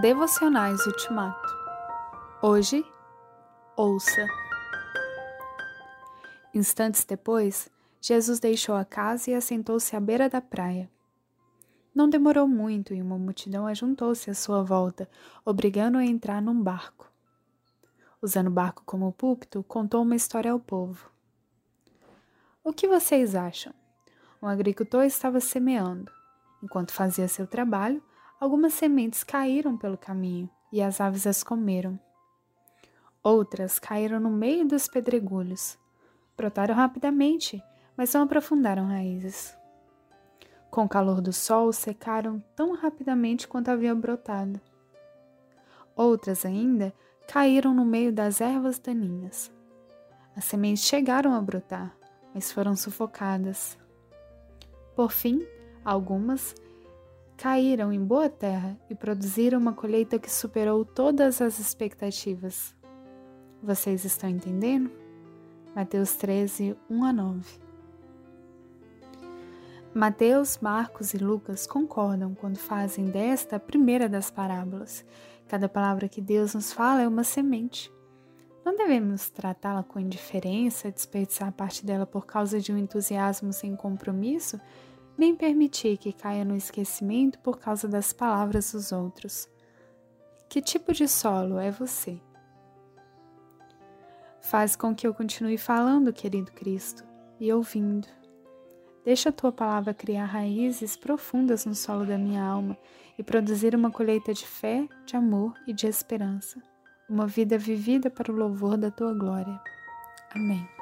Devocionais Ultimato. Hoje, ouça. Instantes depois, Jesus deixou a casa e assentou-se à beira da praia. Não demorou muito e uma multidão ajuntou-se à sua volta, obrigando-o a entrar num barco. Usando o barco como púlpito, contou uma história ao povo. O que vocês acham? Um agricultor estava semeando. Enquanto fazia seu trabalho, Algumas sementes caíram pelo caminho e as aves as comeram. Outras caíram no meio dos pedregulhos. Brotaram rapidamente, mas não aprofundaram raízes. Com o calor do sol, secaram tão rapidamente quanto haviam brotado. Outras ainda caíram no meio das ervas daninhas. As sementes chegaram a brotar, mas foram sufocadas. Por fim, algumas caíram em boa terra e produziram uma colheita que superou todas as expectativas. Vocês estão entendendo? Mateus 13, 1 a 9. Mateus, Marcos e Lucas concordam quando fazem desta a primeira das parábolas. Cada palavra que Deus nos fala é uma semente. Não devemos tratá-la com indiferença, desperdiçar parte dela por causa de um entusiasmo sem compromisso, nem permitir que caia no esquecimento por causa das palavras dos outros. Que tipo de solo é você? Faz com que eu continue falando, querido Cristo, e ouvindo. Deixa a tua palavra criar raízes profundas no solo da minha alma e produzir uma colheita de fé, de amor e de esperança. Uma vida vivida para o louvor da tua glória. Amém.